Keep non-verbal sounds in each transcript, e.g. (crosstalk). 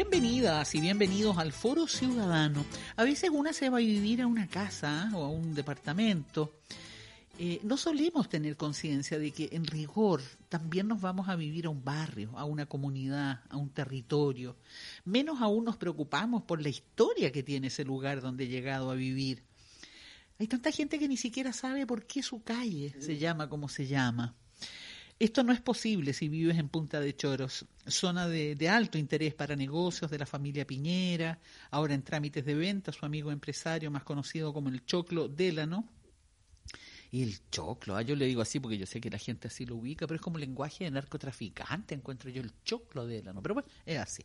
Bienvenidas y bienvenidos al Foro Ciudadano. A veces una se va a vivir a una casa o a un departamento. Eh, no solemos tener conciencia de que en rigor también nos vamos a vivir a un barrio, a una comunidad, a un territorio. Menos aún nos preocupamos por la historia que tiene ese lugar donde he llegado a vivir. Hay tanta gente que ni siquiera sabe por qué su calle se llama como se llama. Esto no es posible si vives en Punta de Choros, zona de, de, alto interés para negocios de la familia Piñera, ahora en trámites de venta, su amigo empresario más conocido como el Choclo Délano, y el choclo, ah, yo le digo así porque yo sé que la gente así lo ubica, pero es como lenguaje de narcotraficante, encuentro yo el choclo de ¿no? Pero bueno, es así.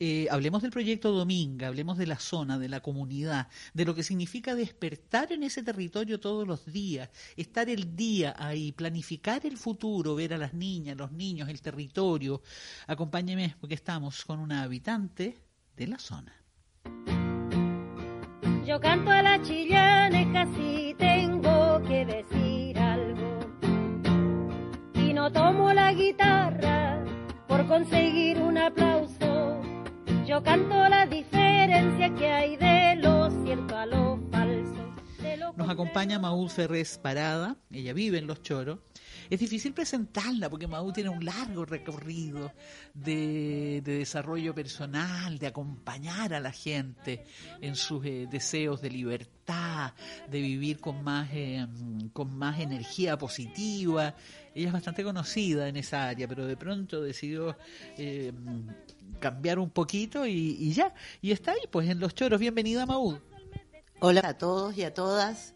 Eh, hablemos del proyecto Dominga, hablemos de la zona, de la comunidad, de lo que significa despertar en ese territorio todos los días, estar el día ahí, planificar el futuro, ver a las niñas, los niños, el territorio. Acompáñeme porque estamos con una habitante de la zona. Yo canto a la chillana, casi tengo conseguir un aplauso. Yo canto la diferencia que hay de Nos acompaña Maúl Ferrés Parada, ella vive en Los Choros. Es difícil presentarla porque Maú tiene un largo recorrido de, de desarrollo personal, de acompañar a la gente en sus eh, deseos de libertad, de vivir con más, eh, con más energía positiva. Ella es bastante conocida en esa área, pero de pronto decidió eh, cambiar un poquito y, y, ya. Y está ahí, pues en Los Choros. Bienvenida, Maú. Hola a todos y a todas.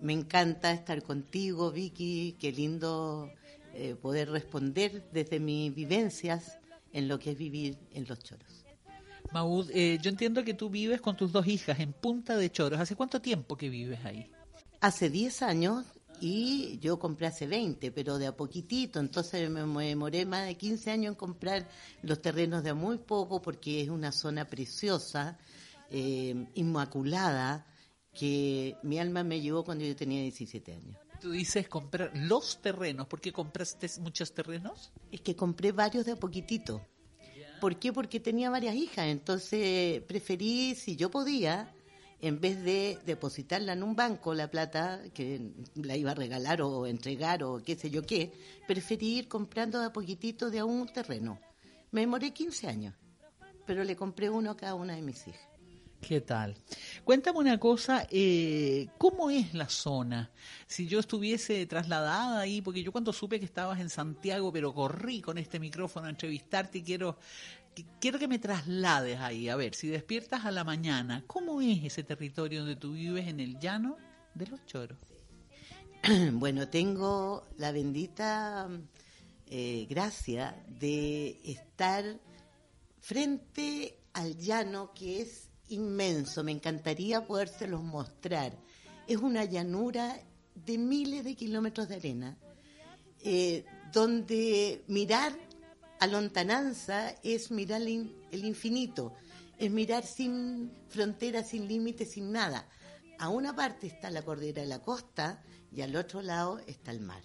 Me encanta estar contigo, Vicky. Qué lindo eh, poder responder desde mis vivencias en lo que es vivir en Los Choros. Maud, eh, yo entiendo que tú vives con tus dos hijas en Punta de Choros. ¿Hace cuánto tiempo que vives ahí? Hace 10 años y yo compré hace 20, pero de a poquitito. Entonces me demoré más de 15 años en comprar los terrenos de a muy poco porque es una zona preciosa, eh, inmaculada que mi alma me llevó cuando yo tenía 17 años. Tú dices comprar los terrenos. ¿Por qué compraste muchos terrenos? Es que compré varios de a poquitito. ¿Por qué? Porque tenía varias hijas. Entonces preferí, si yo podía, en vez de depositarla en un banco, la plata, que la iba a regalar o entregar o qué sé yo qué, preferí ir comprando de a poquitito de a un terreno. Me demoré 15 años, pero le compré uno a cada una de mis hijas. ¿Qué tal? Cuéntame una cosa, eh, ¿cómo es la zona? Si yo estuviese trasladada ahí, porque yo cuando supe que estabas en Santiago, pero corrí con este micrófono a entrevistarte y quiero, quiero que me traslades ahí. A ver, si despiertas a la mañana, ¿cómo es ese territorio donde tú vives en el llano de los choros? (clears throat) Bueno, tengo la bendita eh, gracia de estar frente al llano que es inmenso, me encantaría podérselos mostrar. Es una llanura de miles de kilómetros de arena, eh, donde mirar a lontananza es mirar el infinito, es mirar sin fronteras, sin límites, sin nada. A una parte está la cordillera de la costa y al otro lado está el mar.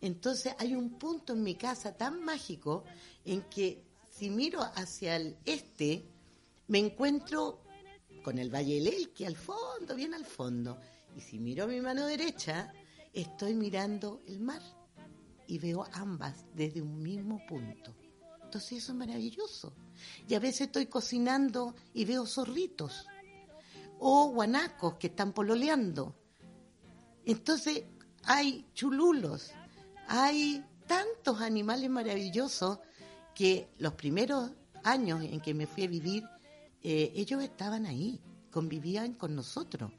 Entonces hay un punto en mi casa tan mágico en que si miro hacia el este, me encuentro con el Valle del Elqui al fondo, bien al fondo. Y si miro mi mano derecha, estoy mirando el mar y veo ambas desde un mismo punto. Entonces eso es maravilloso. Y a veces estoy cocinando y veo zorritos o guanacos que están pololeando. Entonces hay chululos, hay tantos animales maravillosos que los primeros años en que me fui a vivir eh, ellos estaban ahí, convivían con nosotros.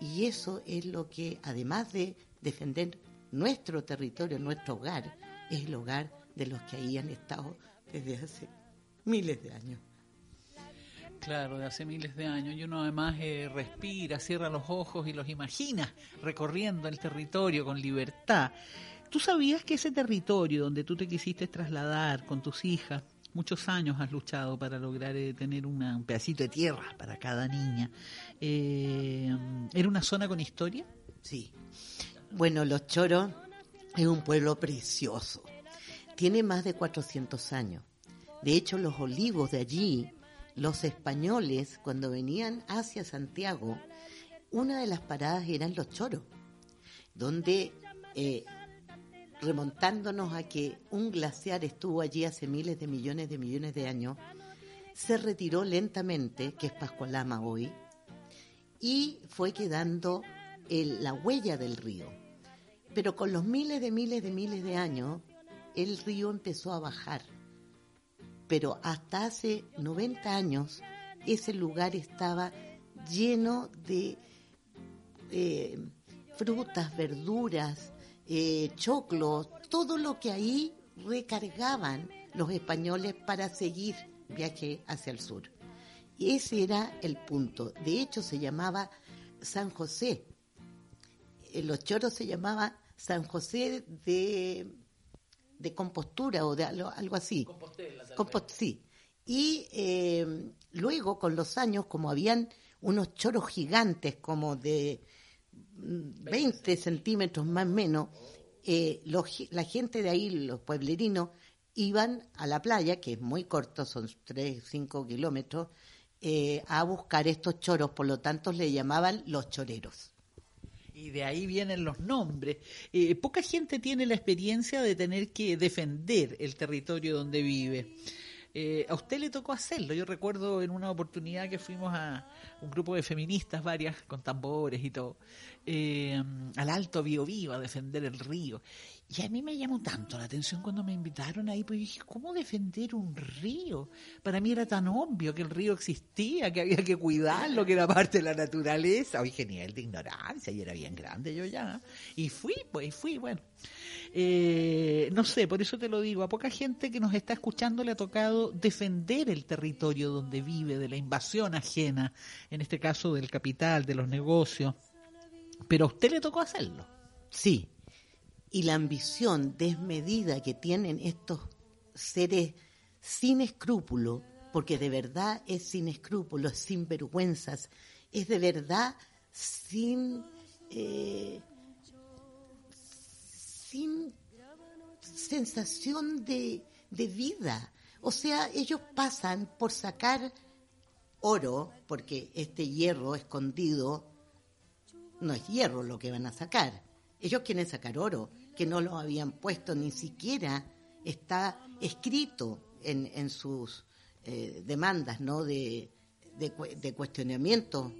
Y eso es lo que, además de defender nuestro territorio, nuestro hogar, es el hogar de los que ahí han estado desde hace miles de años. Claro, de hace miles de años. Y uno además eh, respira, cierra los ojos y los imagina recorriendo el territorio con libertad. ¿Tú sabías que ese territorio donde tú te quisiste trasladar con tus hijas, muchos años has luchado para lograr eh, tener un pedacito de tierra para cada niña, eh, era una zona con historia? Sí. Bueno, Los Choros es un pueblo precioso. Tiene más de 400 años. De hecho, los olivos de allí los españoles, cuando venían hacia Santiago, una de las paradas eran los choros, donde, eh, remontándonos a que un glaciar estuvo allí hace miles de millones de millones de años, se retiró lentamente, que es Pascualama hoy, y fue quedando la huella del río. Pero con los miles de miles de miles de años, el río empezó a bajar pero hasta hace 90 años ese lugar estaba lleno de eh, frutas, verduras, eh, choclos, todo lo que ahí recargaban los españoles para seguir viaje hacia el sur. Y ese era el punto. De hecho, se llamaba San José. En eh, los choros se llamaba San José de de compostura o de algo, así. sí. Y eh, luego, con los años, como habían unos choros gigantes, como de 20 mm, centímetros más o menos, eh, la gente de ahí, los pueblerinos, iban a la playa, que es muy corto, son 3, 5 kilómetros, eh, a buscar estos choros, por lo tanto le llamaban los choreros y de ahí vienen los nombres. Eh, poca gente tiene la experiencia de tener que defender el territorio donde vive. A usted le tocó hacerlo. Yo recuerdo en una oportunidad que fuimos a un grupo de feministas, varias, con tambores y todo, eh, al Alto Biobío a defender el río. Y a mí me llamó tanto la atención cuando me invitaron ahí, pues dije, ¿cómo defender un río? Para mí era tan obvio que el río existía, que había que cuidarlo, que era parte de la naturaleza. Hoy genial de ignorancia, y era bien grande yo ya. Y fui, pues, y fui, bueno. Eh, no sé, por eso te lo digo, a poca gente que nos está escuchando le ha tocado defender el territorio donde vive, de la invasión ajena, en este caso del capital, de los negocios. Pero a usted le tocó hacerlo. Sí, y la ambición desmedida que tienen estos seres sin escrúpulo, porque de verdad es sin escrúpulos, sin vergüenzas, es de verdad sin, eh, sin sensación de, de vida. O sea, ellos pasan por sacar oro, porque este hierro escondido no es hierro lo que van a sacar. Ellos quieren sacar oro, que no lo habían puesto, ni siquiera está escrito en, en sus eh, demandas ¿no? de, de, cuestionamientos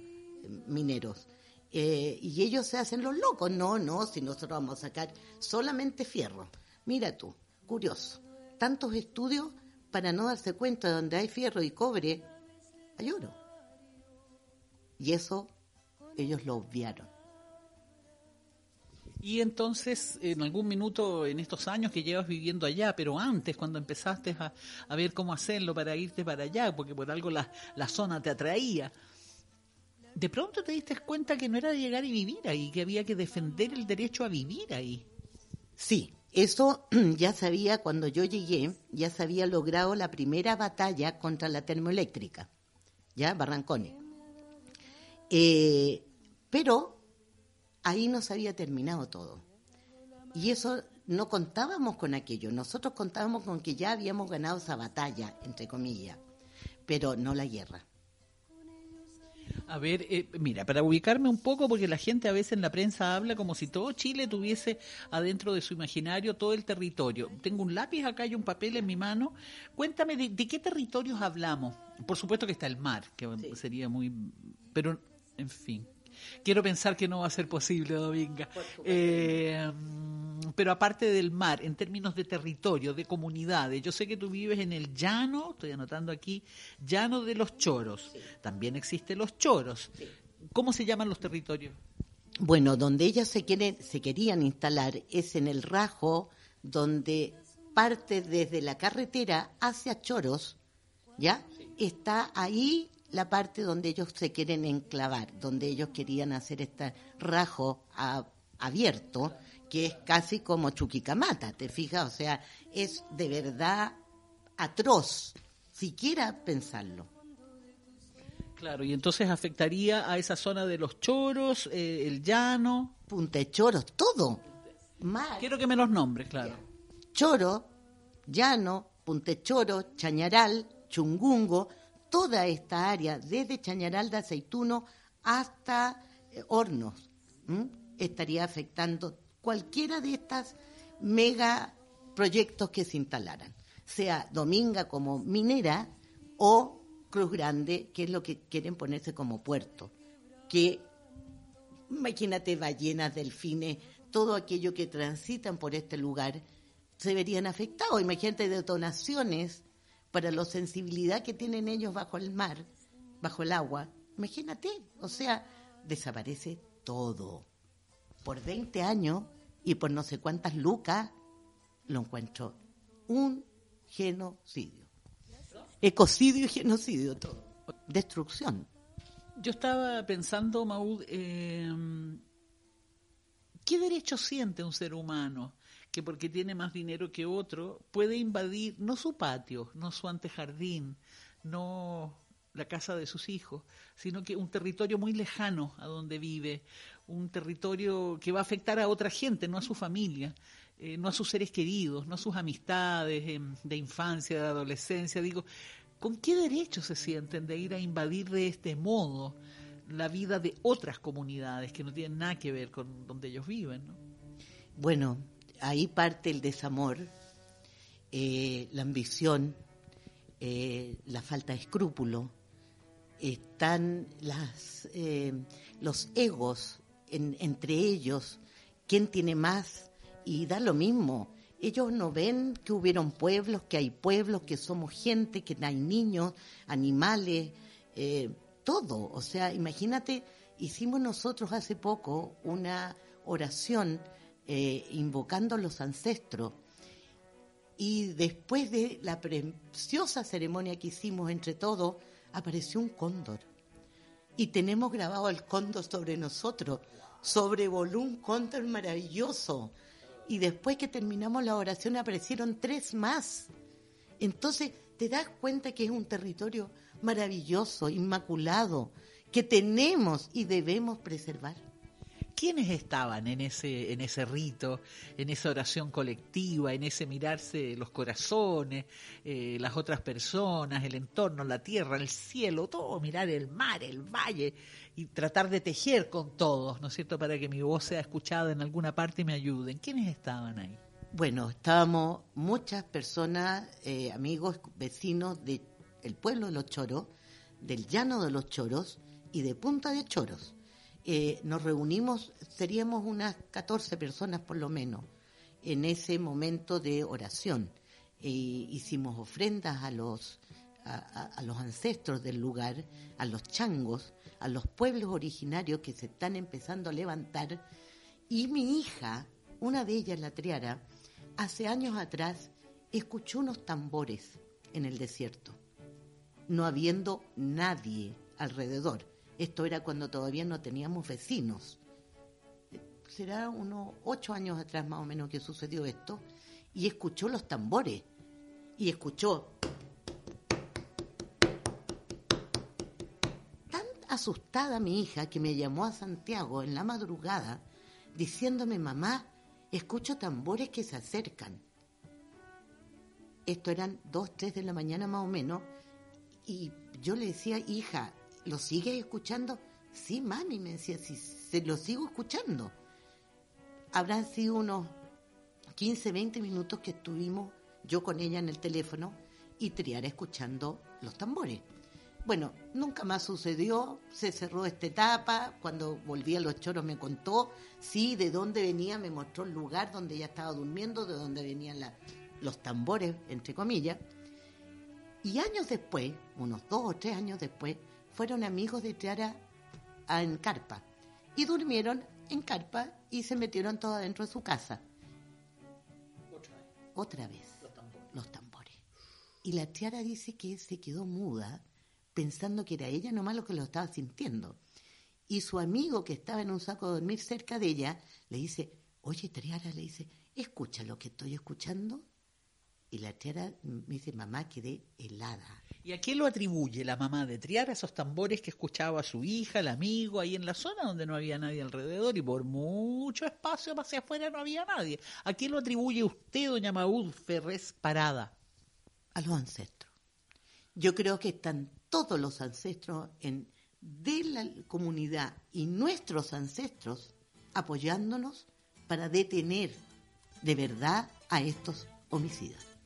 mineros. Eh, y ellos se hacen los locos, no, no, si nosotros vamos a sacar solamente fierro. Mira tú, curioso, tantos estudios para no darse cuenta de donde hay fierro y cobre, hay oro. Y eso ellos lo obviaron. Y entonces, en algún minuto, en estos años que llevas viviendo allá, pero antes, cuando empezaste a, ver cómo hacerlo para irte para allá, porque por algo la, la zona te atraía, de pronto te diste cuenta que no era de llegar y vivir ahí, que había que defender el derecho a vivir ahí. Sí, eso (clears throat) ya sabía cuando yo llegué, ya se había logrado la primera batalla contra la termoeléctrica, ya, Barrancones. Eh, pero ahí nos había terminado todo. Y eso no contábamos con aquello, nosotros contábamos con que ya habíamos ganado esa batalla, entre comillas, pero no la guerra. A ver, eh, mira, para ubicarme un poco, porque la gente a veces en la prensa habla como si todo Chile tuviese adentro de su imaginario todo el territorio. Tengo un lápiz acá y un papel en mi mano. Cuéntame de, qué territorios hablamos. Por supuesto que está el mar, que sería muy... Pero, en fin. Quiero pensar que no va a ser posible, Dominga. Eh, pero aparte del mar, en términos de territorio, de comunidades, yo sé que tú vives en el llano, estoy anotando aquí, llano de los choros. También existen los choros. ¿Cómo se llaman los territorios? Bueno, donde ellas se, quieren, se querían instalar es en el Rajo, donde parte desde la carretera hacia Choros, ¿ya? Está ahí la parte donde ellos se quieren enclavar, donde ellos querían hacer este rajo abierto, que es casi como Chuquicamata, ¿te fijas? O sea, es de verdad atroz, siquiera pensarlo. Claro, y entonces afectaría a esa zona de los choros, eh, el llano. Punta de Choros, todo. Quiero que me los nombres, claro. Choro, llano, Choro, Chañaral, Chungungo, toda esta área, desde Chañaral de Aceituno hasta eh, Hornos, estaría afectando cualquiera de estas mega proyectos que se instalaran, sea Dominga como minera o Cruz Grande, que es lo que quieren ponerse como puerto, que imagínate ballenas, delfines, todo aquello que transitan por este lugar se verían afectados. Imagínate detonaciones para la sensibilidad que tienen ellos bajo el mar, bajo el agua. Imagínate, o sea, desaparece todo. Por 20 años y por no sé cuántas lucas, lo encuentro un genocidio. Ecocidio y genocidio, todo. Destrucción. Yo estaba pensando, Maud, eh, ¿qué derecho siente un ser humano que porque tiene más dinero que otro puede invadir no su patio, no su antejardín, no la casa de sus hijos, sino que un territorio muy lejano a donde vive, un territorio que va a afectar a otra gente, no a su familia, eh, no a sus seres queridos, no a sus amistades em, de infancia, de adolescencia. Digo, ¿con qué derecho se sienten de ir a invadir de este modo la vida de otras comunidades que no tienen nada que ver con donde ellos viven? Bueno, ahí parte el desamor, eh, la ambición, eh, la falta de escrúpulo, están las, eh, los egos entre ellos, quién tiene más, y da lo mismo. Ellos no ven que hubieron pueblos, que hay pueblos, que somos gente, que hay niños, animales, todo. O sea, imagínate, hicimos nosotros hace poco una oración eh, invocando a los ancestros. Y después de la preciosa ceremonia que hicimos entre todos, apareció un cóndor. Y tenemos grabado el cóndor sobre nosotros. Sobrevoló un cóndor maravilloso. Y después que terminamos la oración aparecieron tres más. Entonces te das cuenta que es un territorio maravilloso, inmaculado, que tenemos y debemos preservar. ¿Quiénes estaban en ese, en ese rito, en esa oración colectiva, en ese mirarse los corazones, eh, las otras personas, el entorno, la tierra, el cielo, todo, mirar el mar, el valle y tratar de tejer con todos, ¿no es cierto?, para que mi voz sea escuchada en alguna parte y me ayuden. ¿Quiénes estaban ahí? Bueno, estábamos muchas personas, eh, amigos, vecinos del pueblo de los Choros, del llano de los Choros y de Punta de Choros eh, nos reunimos, seríamos unas 14 personas por lo menos, en ese momento de oración. E hicimos ofrendas a los, a, los ancestros del lugar, a los changos, a los pueblos originarios que se están empezando a levantar. Y mi hija, una de ellas, la triara, hace años atrás escuchó unos tambores en el desierto, no habiendo nadie alrededor esto era cuando todavía no teníamos vecinos. Será unos ocho años atrás más o menos que sucedió esto. Y escuchó los tambores. Y escuchó. Tan asustada mi hija que me llamó a Santiago en la madrugada diciéndome, mamá, escucho tambores que se acercan. Esto eran dos, tres de la mañana más o menos. Y yo le decía, hija, ¿lo sigues escuchando? Sí, mami, me decía, sí, se lo sigo escuchando. Habrán sido unos 15, 20 minutos que estuvimos yo con ella en el teléfono y Triara escuchando los tambores. Bueno, nunca más sucedió, se cerró esta etapa, cuando volví a los choros me contó, sí, de dónde venía, me mostró el lugar donde ella estaba durmiendo, de dónde venían los tambores, entre comillas. Y años después, unos dos o tres años después, fueron amigos de Tiara en carpa y durmieron en carpa y se metieron todos dentro de su casa. Otra vez. Los tambores. Y la Tiara dice que se quedó muda pensando que era ella nomás lo que lo estaba sintiendo. Y su amigo que estaba en un saco de dormir cerca de ella le dice, oye Triara, le dice, ¿escucha lo que estoy escuchando? Y la Triara me dice, mamá, quedé helada. ¿Y a qué lo atribuye la mamá de Triara esos tambores que escuchaba a su hija, el amigo, ahí en la zona donde no había nadie alrededor y por mucho espacio hacia afuera no había nadie? ¿A qué lo atribuye usted, doña Maud Ferrés Parada? A los ancestros. Yo creo que están todos los ancestros en, de la comunidad y nuestros ancestros apoyándonos para detener de verdad a estos homicidas.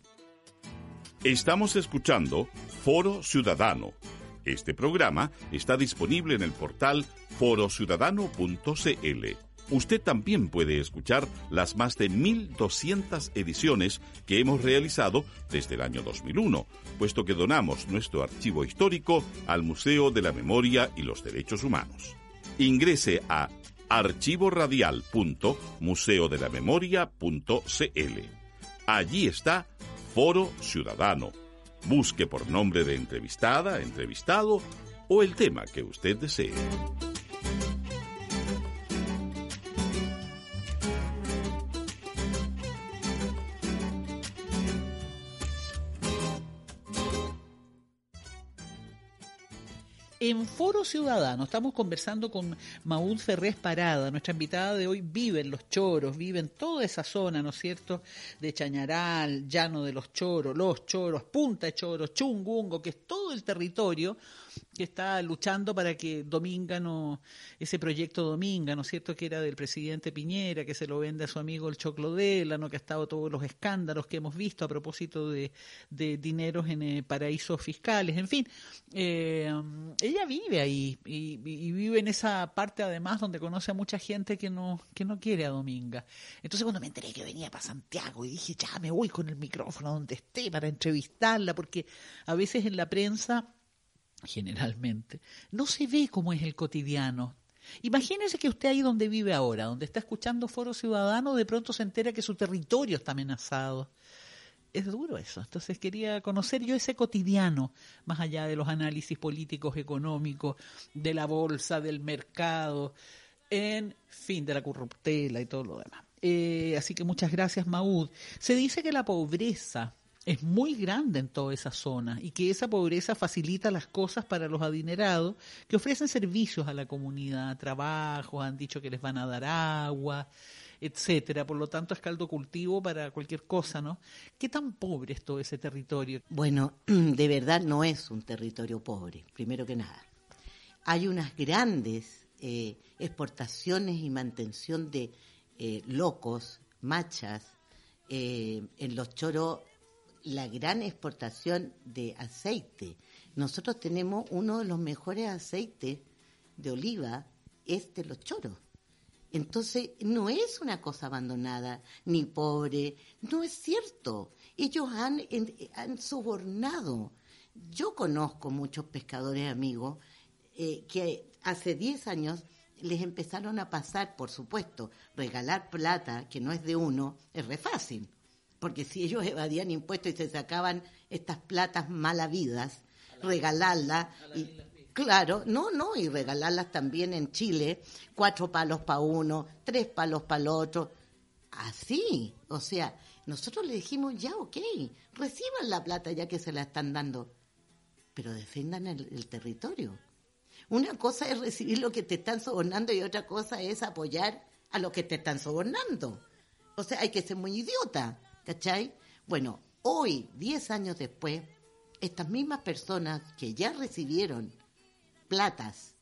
Estamos escuchando Foro Ciudadano. Este programa está disponible en el portal forociudadano.cl. Usted también puede escuchar las más de 1.200 ediciones que hemos realizado desde el año 2001, puesto que donamos nuestro archivo histórico al Museo de la Memoria y los Derechos Humanos. Ingrese a archivoradial.museodelamemoria.cl. Allí está Foro Ciudadano. Busque por nombre de entrevistada, entrevistado o el tema que usted desee. Foro Ciudadano estamos conversando con Maúl Ferrés Parada. Nuestra invitada de hoy vive en Los Choros, vive en toda esa zona, ¿no es cierto? De Chañaral, Llano de los Choros, Los Choros, Punta de Choros, Chungungo, que es todo el territorio que está luchando para que Dominga no, ese proyecto Dominga, ¿no es cierto?, que era del presidente Piñera, que se lo vende a su amigo el Choclo ¿no? que ha estado todos los escándalos que hemos visto a propósito de, de dineros en eh, paraísos fiscales, en fin. Eh, ella vive ahí y, vive en esa parte además donde conoce a mucha gente que no, que no quiere a Dominga. Entonces cuando me enteré que venía para Santiago y dije, ya me voy con el micrófono donde esté para entrevistarla, porque a veces en la prensa generalmente, no se ve cómo es el cotidiano. Imagínese que usted ahí donde vive ahora, donde está escuchando Foro Ciudadano, de pronto se entera que su territorio está amenazado. Es duro eso. Entonces quería conocer yo ese cotidiano, más allá de los análisis políticos, económicos, de la bolsa, del mercado, en fin, de la corruptela y todo lo demás. Eh, así que muchas gracias, Maud. Se dice que la pobreza es muy grande en toda esa zona y que esa pobreza facilita las cosas para los adinerados que ofrecen servicios a la comunidad, trabajo, han dicho que les van a dar agua, etcétera. Por lo tanto, es caldo cultivo para cualquier cosa, ¿no? ¿Qué tan pobre es todo ese territorio? Bueno, (clears throat) de verdad no es un territorio pobre, primero que nada. Hay unas grandes eh, exportaciones y mantención de eh, locos, machas, eh, en los choros la gran exportación de aceite. Nosotros tenemos uno de los mejores aceites de oliva, es de los choros. Entonces, no es una cosa abandonada ni pobre, no es cierto. Ellos han, han sobornado. Yo conozco muchos pescadores amigos eh, que hace 10 años les empezaron a pasar, por supuesto, regalar plata que no es de uno, es re fácil porque si ellos evadían impuestos y se sacaban estas platas malavidas, regalarlas, y, claro, no, no, y regalarlas también en Chile, cuatro palos para uno, tres palos para el otro, así, o sea, nosotros le dijimos, ya, ok, reciban la plata ya que se la están dando, pero defendan el, el territorio. Una cosa es recibir lo que te están sobornando y otra cosa es apoyar a lo que te están sobornando. O sea, hay que ser muy idiota. ¿Cachai? Bueno, hoy, 10 años después, estas mismas personas que ya recibieron platas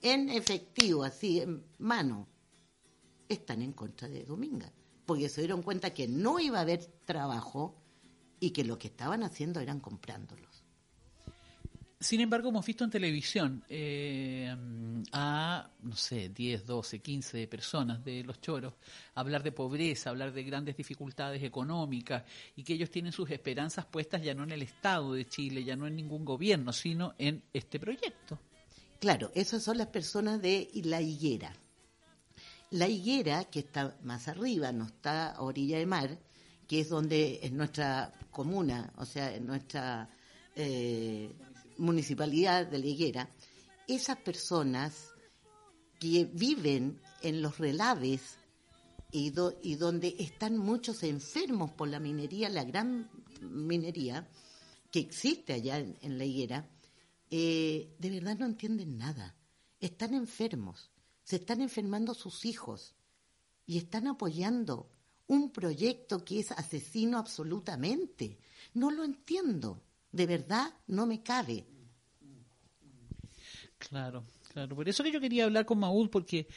en efectivo, así en mano, están en contra de Dominga, porque se dieron cuenta que no iba a haber trabajo y que lo que estaban haciendo eran comprándolo. Sin embargo, hemos visto en televisión eh, a, no sé, 10, 12, 15 personas de los choros hablar de pobreza, hablar de grandes dificultades económicas y que ellos tienen sus esperanzas puestas ya no en el Estado de Chile, ya no en ningún gobierno, sino en este proyecto. Claro, esas son las personas de la higuera. La higuera, que está más arriba, no está a orilla de mar, que es donde es nuestra comuna, o sea, en nuestra... Eh, municipalidad de La Higuera, esas personas que viven en los relaves y, donde están muchos enfermos por la minería, la gran minería que existe allá en, La Higuera, eh, de verdad no entienden nada. Están enfermos, se están enfermando sus hijos y están apoyando un proyecto que es asesino absolutamente. No lo entiendo, de verdad no me cabe. Claro, claro. Por eso que yo quería hablar con Maúl, porque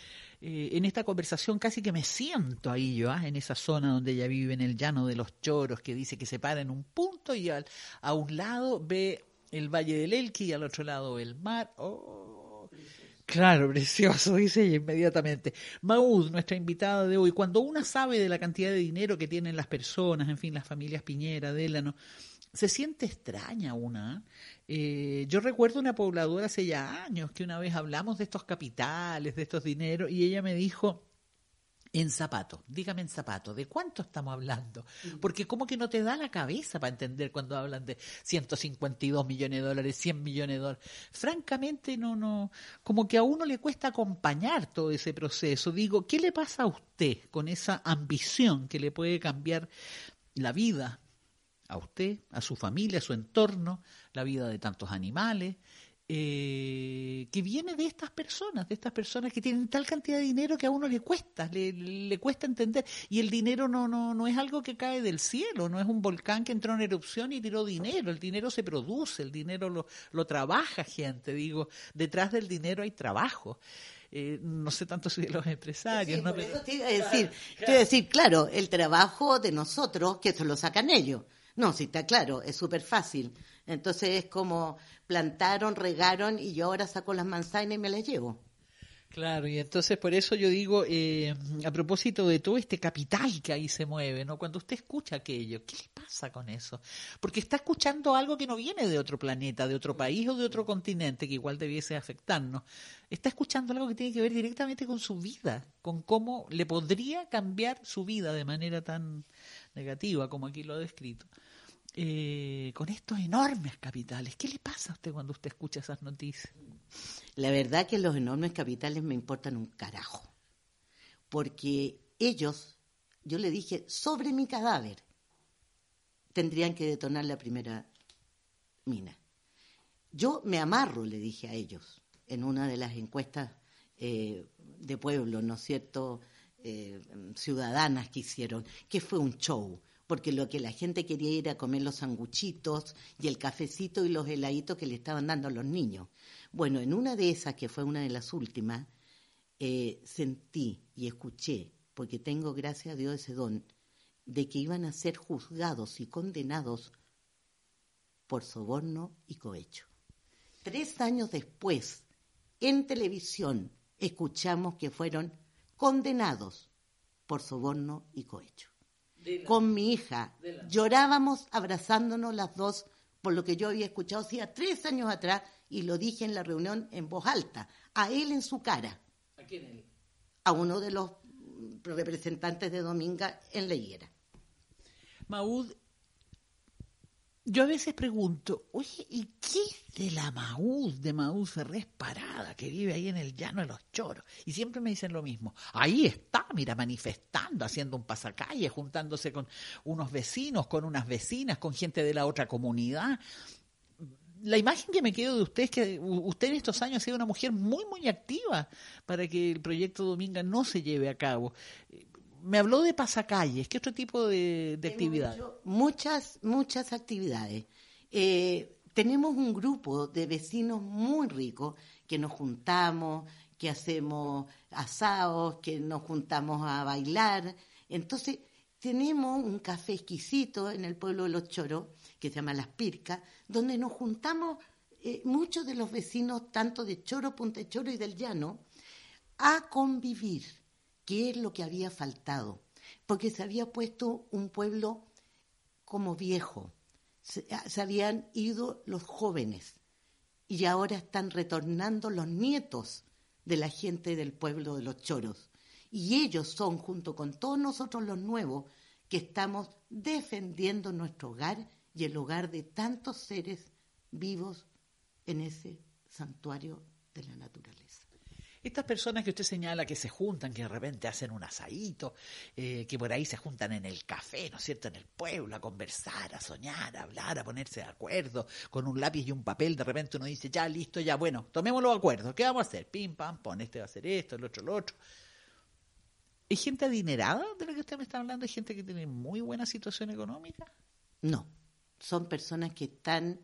eh, en esta conversación casi que me siento ahí yo, ¿ah? en esa zona donde ella vive, en el llano de los choros, que dice que se para en un punto y al, a un lado ve el Valle del Elqui y al otro lado el mar. Oh, claro, precioso, (laughs) dice ella inmediatamente. Maúl, nuestra invitada de hoy, cuando una sabe de la cantidad de dinero que tienen las personas, en fin, las familias Piñera, Délano, se siente extraña una. Eh, yo recuerdo una pobladora hace ya años que una vez hablamos de estos capitales, de estos dineros, y ella me dijo, en zapato, dígame en zapato, ¿de cuánto estamos hablando? Porque como que no te da la cabeza para entender cuando hablan de 152 millones de dólares, 100 millones de dólares. Francamente, no, no, como que a uno le cuesta acompañar todo ese proceso. Digo, ¿qué le pasa a usted con esa ambición que le puede cambiar la vida, a usted, a su familia, a su entorno, la vida de tantos animales, eh, que viene de estas personas, de estas personas que tienen tal cantidad de dinero que a uno le cuesta, le, cuesta entender. Y el dinero no, no, no es algo que cae del cielo, no es un volcán que entró en erupción y tiró dinero. El dinero se produce, el dinero lo, lo trabaja gente, digo, detrás del dinero hay trabajo. Eh, no sé tanto si de los empresarios. ¿no? te iba a decir, te iba a decir, claro, el trabajo de nosotros, que eso lo sacan ellos. No, sí, está claro, es súper fácil. Entonces es como plantaron, regaron y yo ahora saco las manzanas y me las llevo. Claro, y entonces por eso yo digo, eh, a propósito de todo este capital que ahí se mueve, ¿no? Cuando usted escucha aquello, ¿qué le pasa con eso? Porque está escuchando algo que no viene de otro planeta, de otro país o de otro continente, que igual debiese afectarnos. Está escuchando algo que tiene que ver directamente con su vida, con cómo le podría cambiar su vida de manera tan negativa como aquí lo ha descrito. Eh, con estos enormes capitales. ¿Qué le pasa a usted cuando usted escucha esas noticias? La verdad que los enormes capitales me importan un carajo, porque ellos, yo le dije, sobre mi cadáver, tendrían que detonar la primera mina. Yo me amarro, le dije a ellos, en una de las encuestas eh, de pueblo, ¿no es cierto?, eh, ciudadanas que hicieron, que fue un show porque lo que la gente quería era comer los sanguchitos y el cafecito y los heladitos que le estaban dando a los niños. Bueno, en una de esas, que fue una de las últimas, eh, sentí y escuché, porque tengo, gracias a Dios, ese don, de que iban a ser juzgados y condenados por soborno y cohecho. Tres años después, en televisión, escuchamos que fueron condenados por soborno y cohecho con mi hija. Llorábamos abrazándonos las dos por lo que yo había escuchado hacía tres años atrás y lo dije en la reunión en voz alta, a él en su cara. ¿A quién él? A uno de los representantes de Dominga en la higuera. Maud, yo a veces pregunto, oye, ¿y qué es de la Maúd, de Maúd Ferrés Parada, que vive ahí en el llano de los choros? Y siempre me dicen lo mismo. Ahí está, mira, manifestando, haciendo un pasacalle, juntándose con unos vecinos, con unas vecinas, con gente de la otra comunidad. La imagen que me quedo de usted es que usted en estos años ha sido una mujer muy, muy activa para que el proyecto Dominga no se lleve a cabo me habló de pasacalles. ¿Qué otro tipo de, de actividades? Muchas, muchas actividades. Eh, tenemos un grupo de vecinos muy ricos que nos juntamos, que hacemos asados, que nos juntamos a bailar. Entonces, tenemos un café exquisito en el pueblo de Los Choros, que se llama Las Pircas, donde nos juntamos eh, muchos de los vecinos, tanto de Choro, Punta Choro y del Llano, a convivir qué es lo que había faltado, porque se había puesto un pueblo como viejo, se, ah, habían ido los jóvenes y ahora están retornando los nietos de la gente del pueblo de los choros. Y ellos son, junto con todos nosotros los nuevos, que estamos defendiendo nuestro hogar y el hogar de tantos seres vivos en ese santuario de la naturaleza. Estas personas que usted señala que se juntan, que de repente hacen un asadito, eh, que por ahí se juntan en el café, ¿no es cierto?, en el pueblo, a conversar, a soñar, a hablar, a ponerse de acuerdo, con un lápiz y un papel, de repente uno dice, ya, listo, ya, bueno, tomemos los acuerdos, ¿qué vamos a hacer? Pim, pam, pon, este va a hacer esto, el otro, lo otro. ¿Hay gente adinerada de la que usted me está hablando? ¿Hay gente que tiene muy buena situación económica? No, son personas que están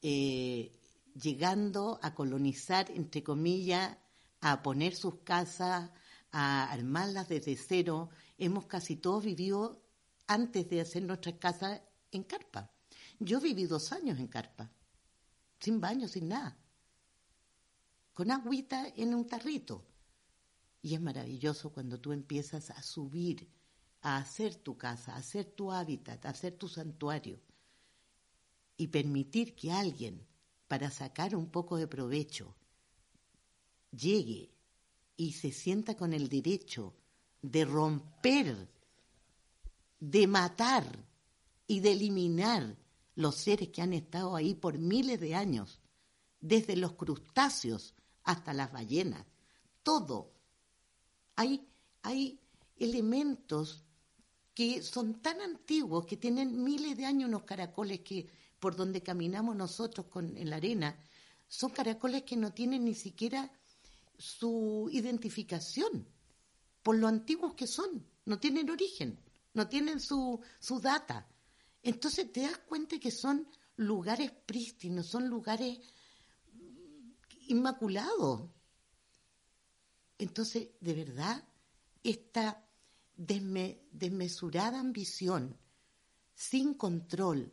eh, llegando a colonizar, entre comillas, a poner sus casas, a armarlas desde cero. Hemos casi todos vivido antes de hacer nuestras casas en carpa. Yo viví dos años en carpa, sin baño, sin nada, con agüita en un tarrito. Y es maravilloso cuando tú empiezas a subir, a hacer tu casa, a hacer tu hábitat, a hacer tu santuario y permitir que alguien, para sacar un poco de provecho, llegue y se sienta con el derecho de romper, de matar y de eliminar los seres que han estado ahí por miles de años, desde los crustáceos hasta las ballenas, todo. Hay, hay elementos que son tan antiguos, que tienen miles de años unos caracoles que por donde caminamos nosotros con, en la arena, son caracoles que no tienen ni siquiera su identificación por lo antiguos que son, no tienen origen, no tienen su, su data. Entonces te das cuenta que son lugares prístinos, son lugares inmaculados. Entonces, de verdad, esta desmesurada ambición, sin control,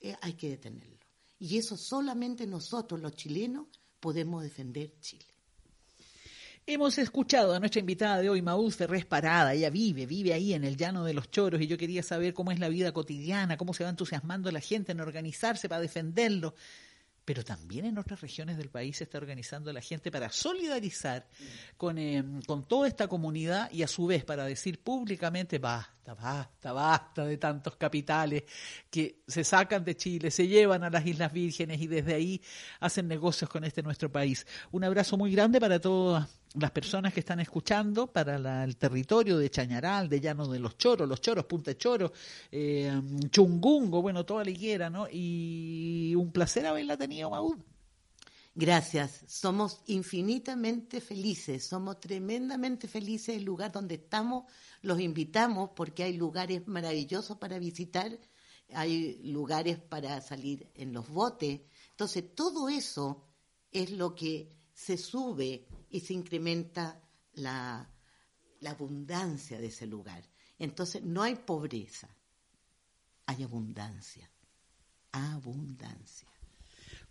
eh, hay que detenerlo. Y eso solamente nosotros, los chilenos, podemos defender Chile. Hemos escuchado a nuestra invitada de hoy, Maúl Ferrés Parada. Ella vive, vive ahí en el llano de los choros y yo quería saber cómo es la vida cotidiana, cómo se va entusiasmando la gente en organizarse para defenderlo. Pero también en otras regiones del país se está organizando la gente para solidarizar con, eh, con toda esta comunidad y a su vez para decir públicamente basta, basta, basta de tantos capitales que se sacan de Chile, se llevan a las Islas Vírgenes y desde ahí hacen negocios con este nuestro país. Un abrazo muy grande para todas las personas que están escuchando para el territorio de Chañaral, de Llano de los Choros, Los Choros, Punta Choro, eh, Chungungo, bueno, toda la higuera, ¿no? Y un placer haberla tenido, Maud. Gracias, somos infinitamente felices, somos tremendamente felices el lugar donde estamos, los invitamos porque hay lugares maravillosos para visitar, hay lugares para salir en los botes, entonces todo eso es lo que se sube y se incrementa la, abundancia de ese lugar. Entonces no hay pobreza, hay abundancia. Abundancia.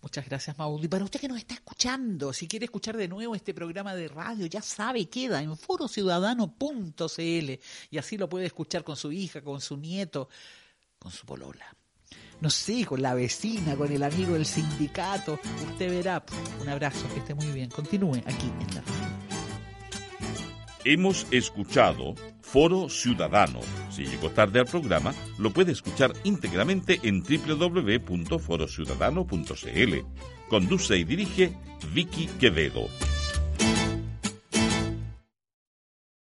Muchas gracias, Maud. Y para usted que nos está escuchando, si quiere escuchar de nuevo este programa de radio, ya sabe, queda en forociudadano.cl y así lo puede escuchar con su hija, con su nieto, con su polola no sé, con la vecina, con el amigo del sindicato. Usted verá. Un abrazo, que esté muy bien. Continúe aquí en la. Hemos escuchado Foro Ciudadano. Si llegó tarde al programa, lo puede escuchar íntegramente en www.forociudadano.cl. Conduce y dirige Vicky Quevedo.